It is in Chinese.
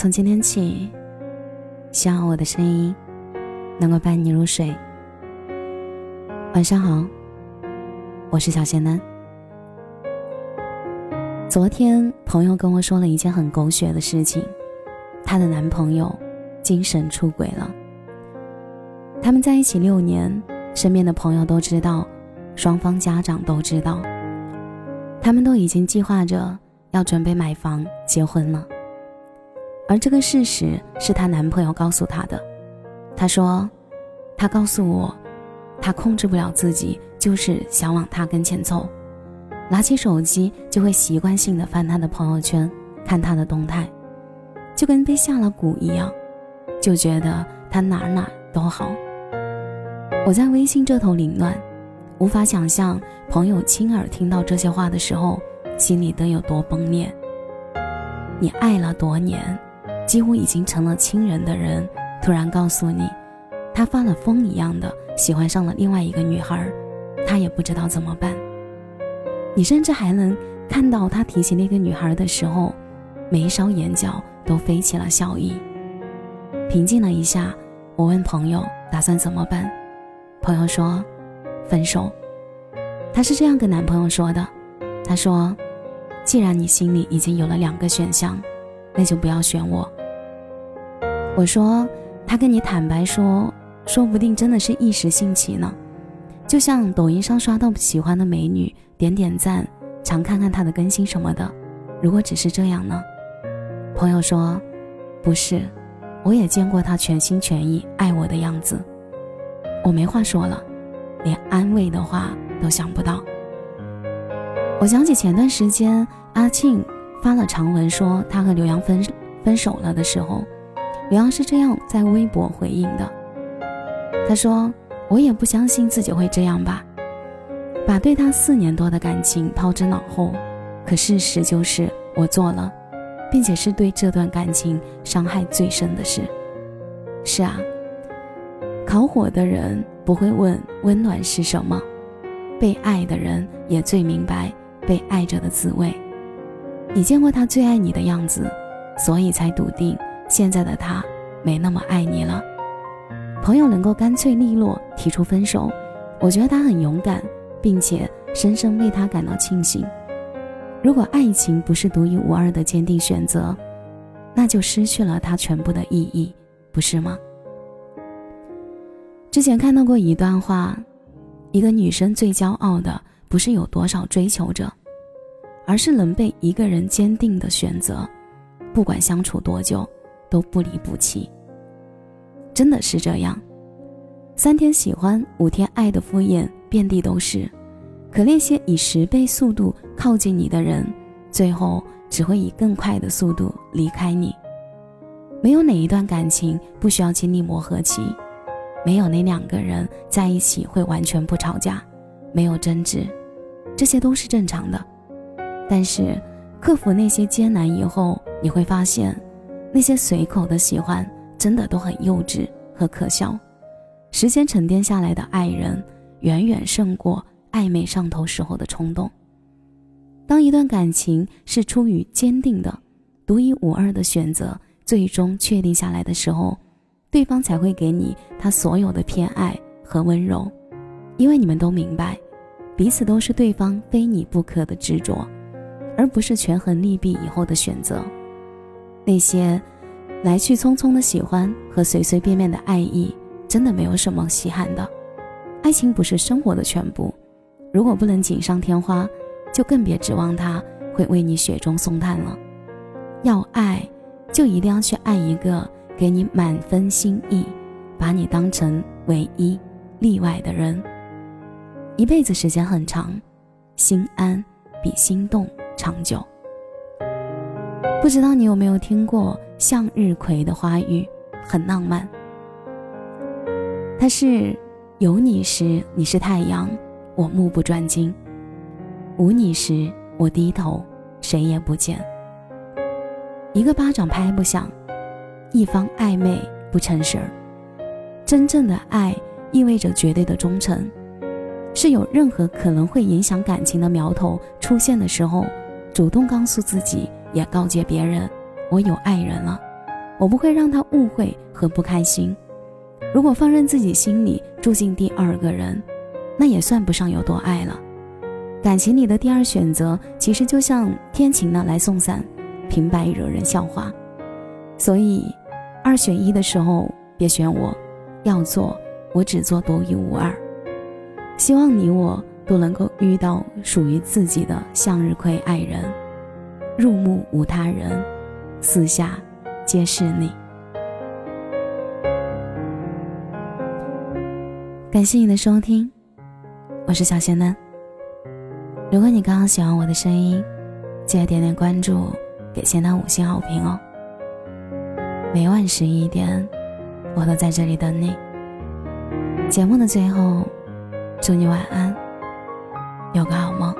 从今天起，希望我的声音能够伴你入睡。晚上好，我是小仙男。昨天朋友跟我说了一件很狗血的事情，她的男朋友精神出轨了。他们在一起六年，身边的朋友都知道，双方家长都知道，他们都已经计划着要准备买房结婚了。而这个事实是她男朋友告诉她的。他说：“他告诉我，他控制不了自己，就是想往他跟前凑，拿起手机就会习惯性的翻他的朋友圈，看他的动态，就跟被下了蛊一样，就觉得他哪哪都好。”我在微信这头凌乱，无法想象朋友亲耳听到这些话的时候，心里得有多崩裂。你爱了多年。几乎已经成了亲人的人，突然告诉你，他发了疯一样的喜欢上了另外一个女孩，他也不知道怎么办。你甚至还能看到他提起那个女孩的时候，眉梢眼角都飞起了笑意。平静了一下，我问朋友打算怎么办，朋友说，分手。她是这样跟男朋友说的，她说，既然你心里已经有了两个选项，那就不要选我。我说，他跟你坦白说，说不定真的是一时兴起呢，就像抖音上刷到喜欢的美女，点点赞，常看看她的更新什么的。如果只是这样呢？朋友说，不是，我也见过他全心全意爱我的样子。我没话说了，连安慰的话都想不到。我想起前段时间阿庆发了长文说他和刘洋分分手了的时候。刘洋是这样在微博回应的，他说：“我也不相信自己会这样吧，把对他四年多的感情抛之脑后。可事实就是我做了，并且是对这段感情伤害最深的事。是啊，烤火的人不会问温暖是什么，被爱的人也最明白被爱着的滋味。你见过他最爱你的样子，所以才笃定。”现在的他没那么爱你了，朋友能够干脆利落提出分手，我觉得他很勇敢，并且深深为他感到庆幸。如果爱情不是独一无二的坚定选择，那就失去了它全部的意义，不是吗？之前看到过一段话，一个女生最骄傲的不是有多少追求者，而是能被一个人坚定的选择，不管相处多久。都不离不弃，真的是这样。三天喜欢，五天爱的敷衍遍地都是，可那些以十倍速度靠近你的人，最后只会以更快的速度离开你。没有哪一段感情不需要经历磨合期，没有哪两个人在一起会完全不吵架，没有争执，这些都是正常的。但是克服那些艰难以后，你会发现。那些随口的喜欢，真的都很幼稚和可笑。时间沉淀下来的爱人，远远胜过暧昧上头时候的冲动。当一段感情是出于坚定的、独一无二的选择，最终确定下来的时候，对方才会给你他所有的偏爱和温柔，因为你们都明白，彼此都是对方非你不可的执着，而不是权衡利弊以后的选择。那些来去匆匆的喜欢和随随便便的爱意，真的没有什么稀罕的。爱情不是生活的全部，如果不能锦上添花，就更别指望它会为你雪中送炭了。要爱，就一定要去爱一个给你满分心意，把你当成唯一例外的人。一辈子时间很长，心安比心动长久。不知道你有没有听过向日葵的花语，很浪漫。它是有你时你是太阳，我目不转睛；无你时我低头，谁也不见。一个巴掌拍不响，一方暧昧不成事儿。真正的爱意味着绝对的忠诚，是有任何可能会影响感情的苗头出现的时候，主动告诉自己。也告诫别人，我有爱人了，我不会让他误会和不开心。如果放任自己心里住进第二个人，那也算不上有多爱了。感情里的第二选择，其实就像天晴了来送伞，平白惹人笑话。所以，二选一的时候别选我，要做我只做独一无二。希望你我都能够遇到属于自己的向日葵爱人，入目无他人，四下皆是你。感谢你的收听，我是小仙嫩。如果你刚刚喜欢我的声音，记得点点关注，给仙丹五星好评哦。每晚十一点，我都在这里等你。节目的最后，祝你晚安，有个好梦。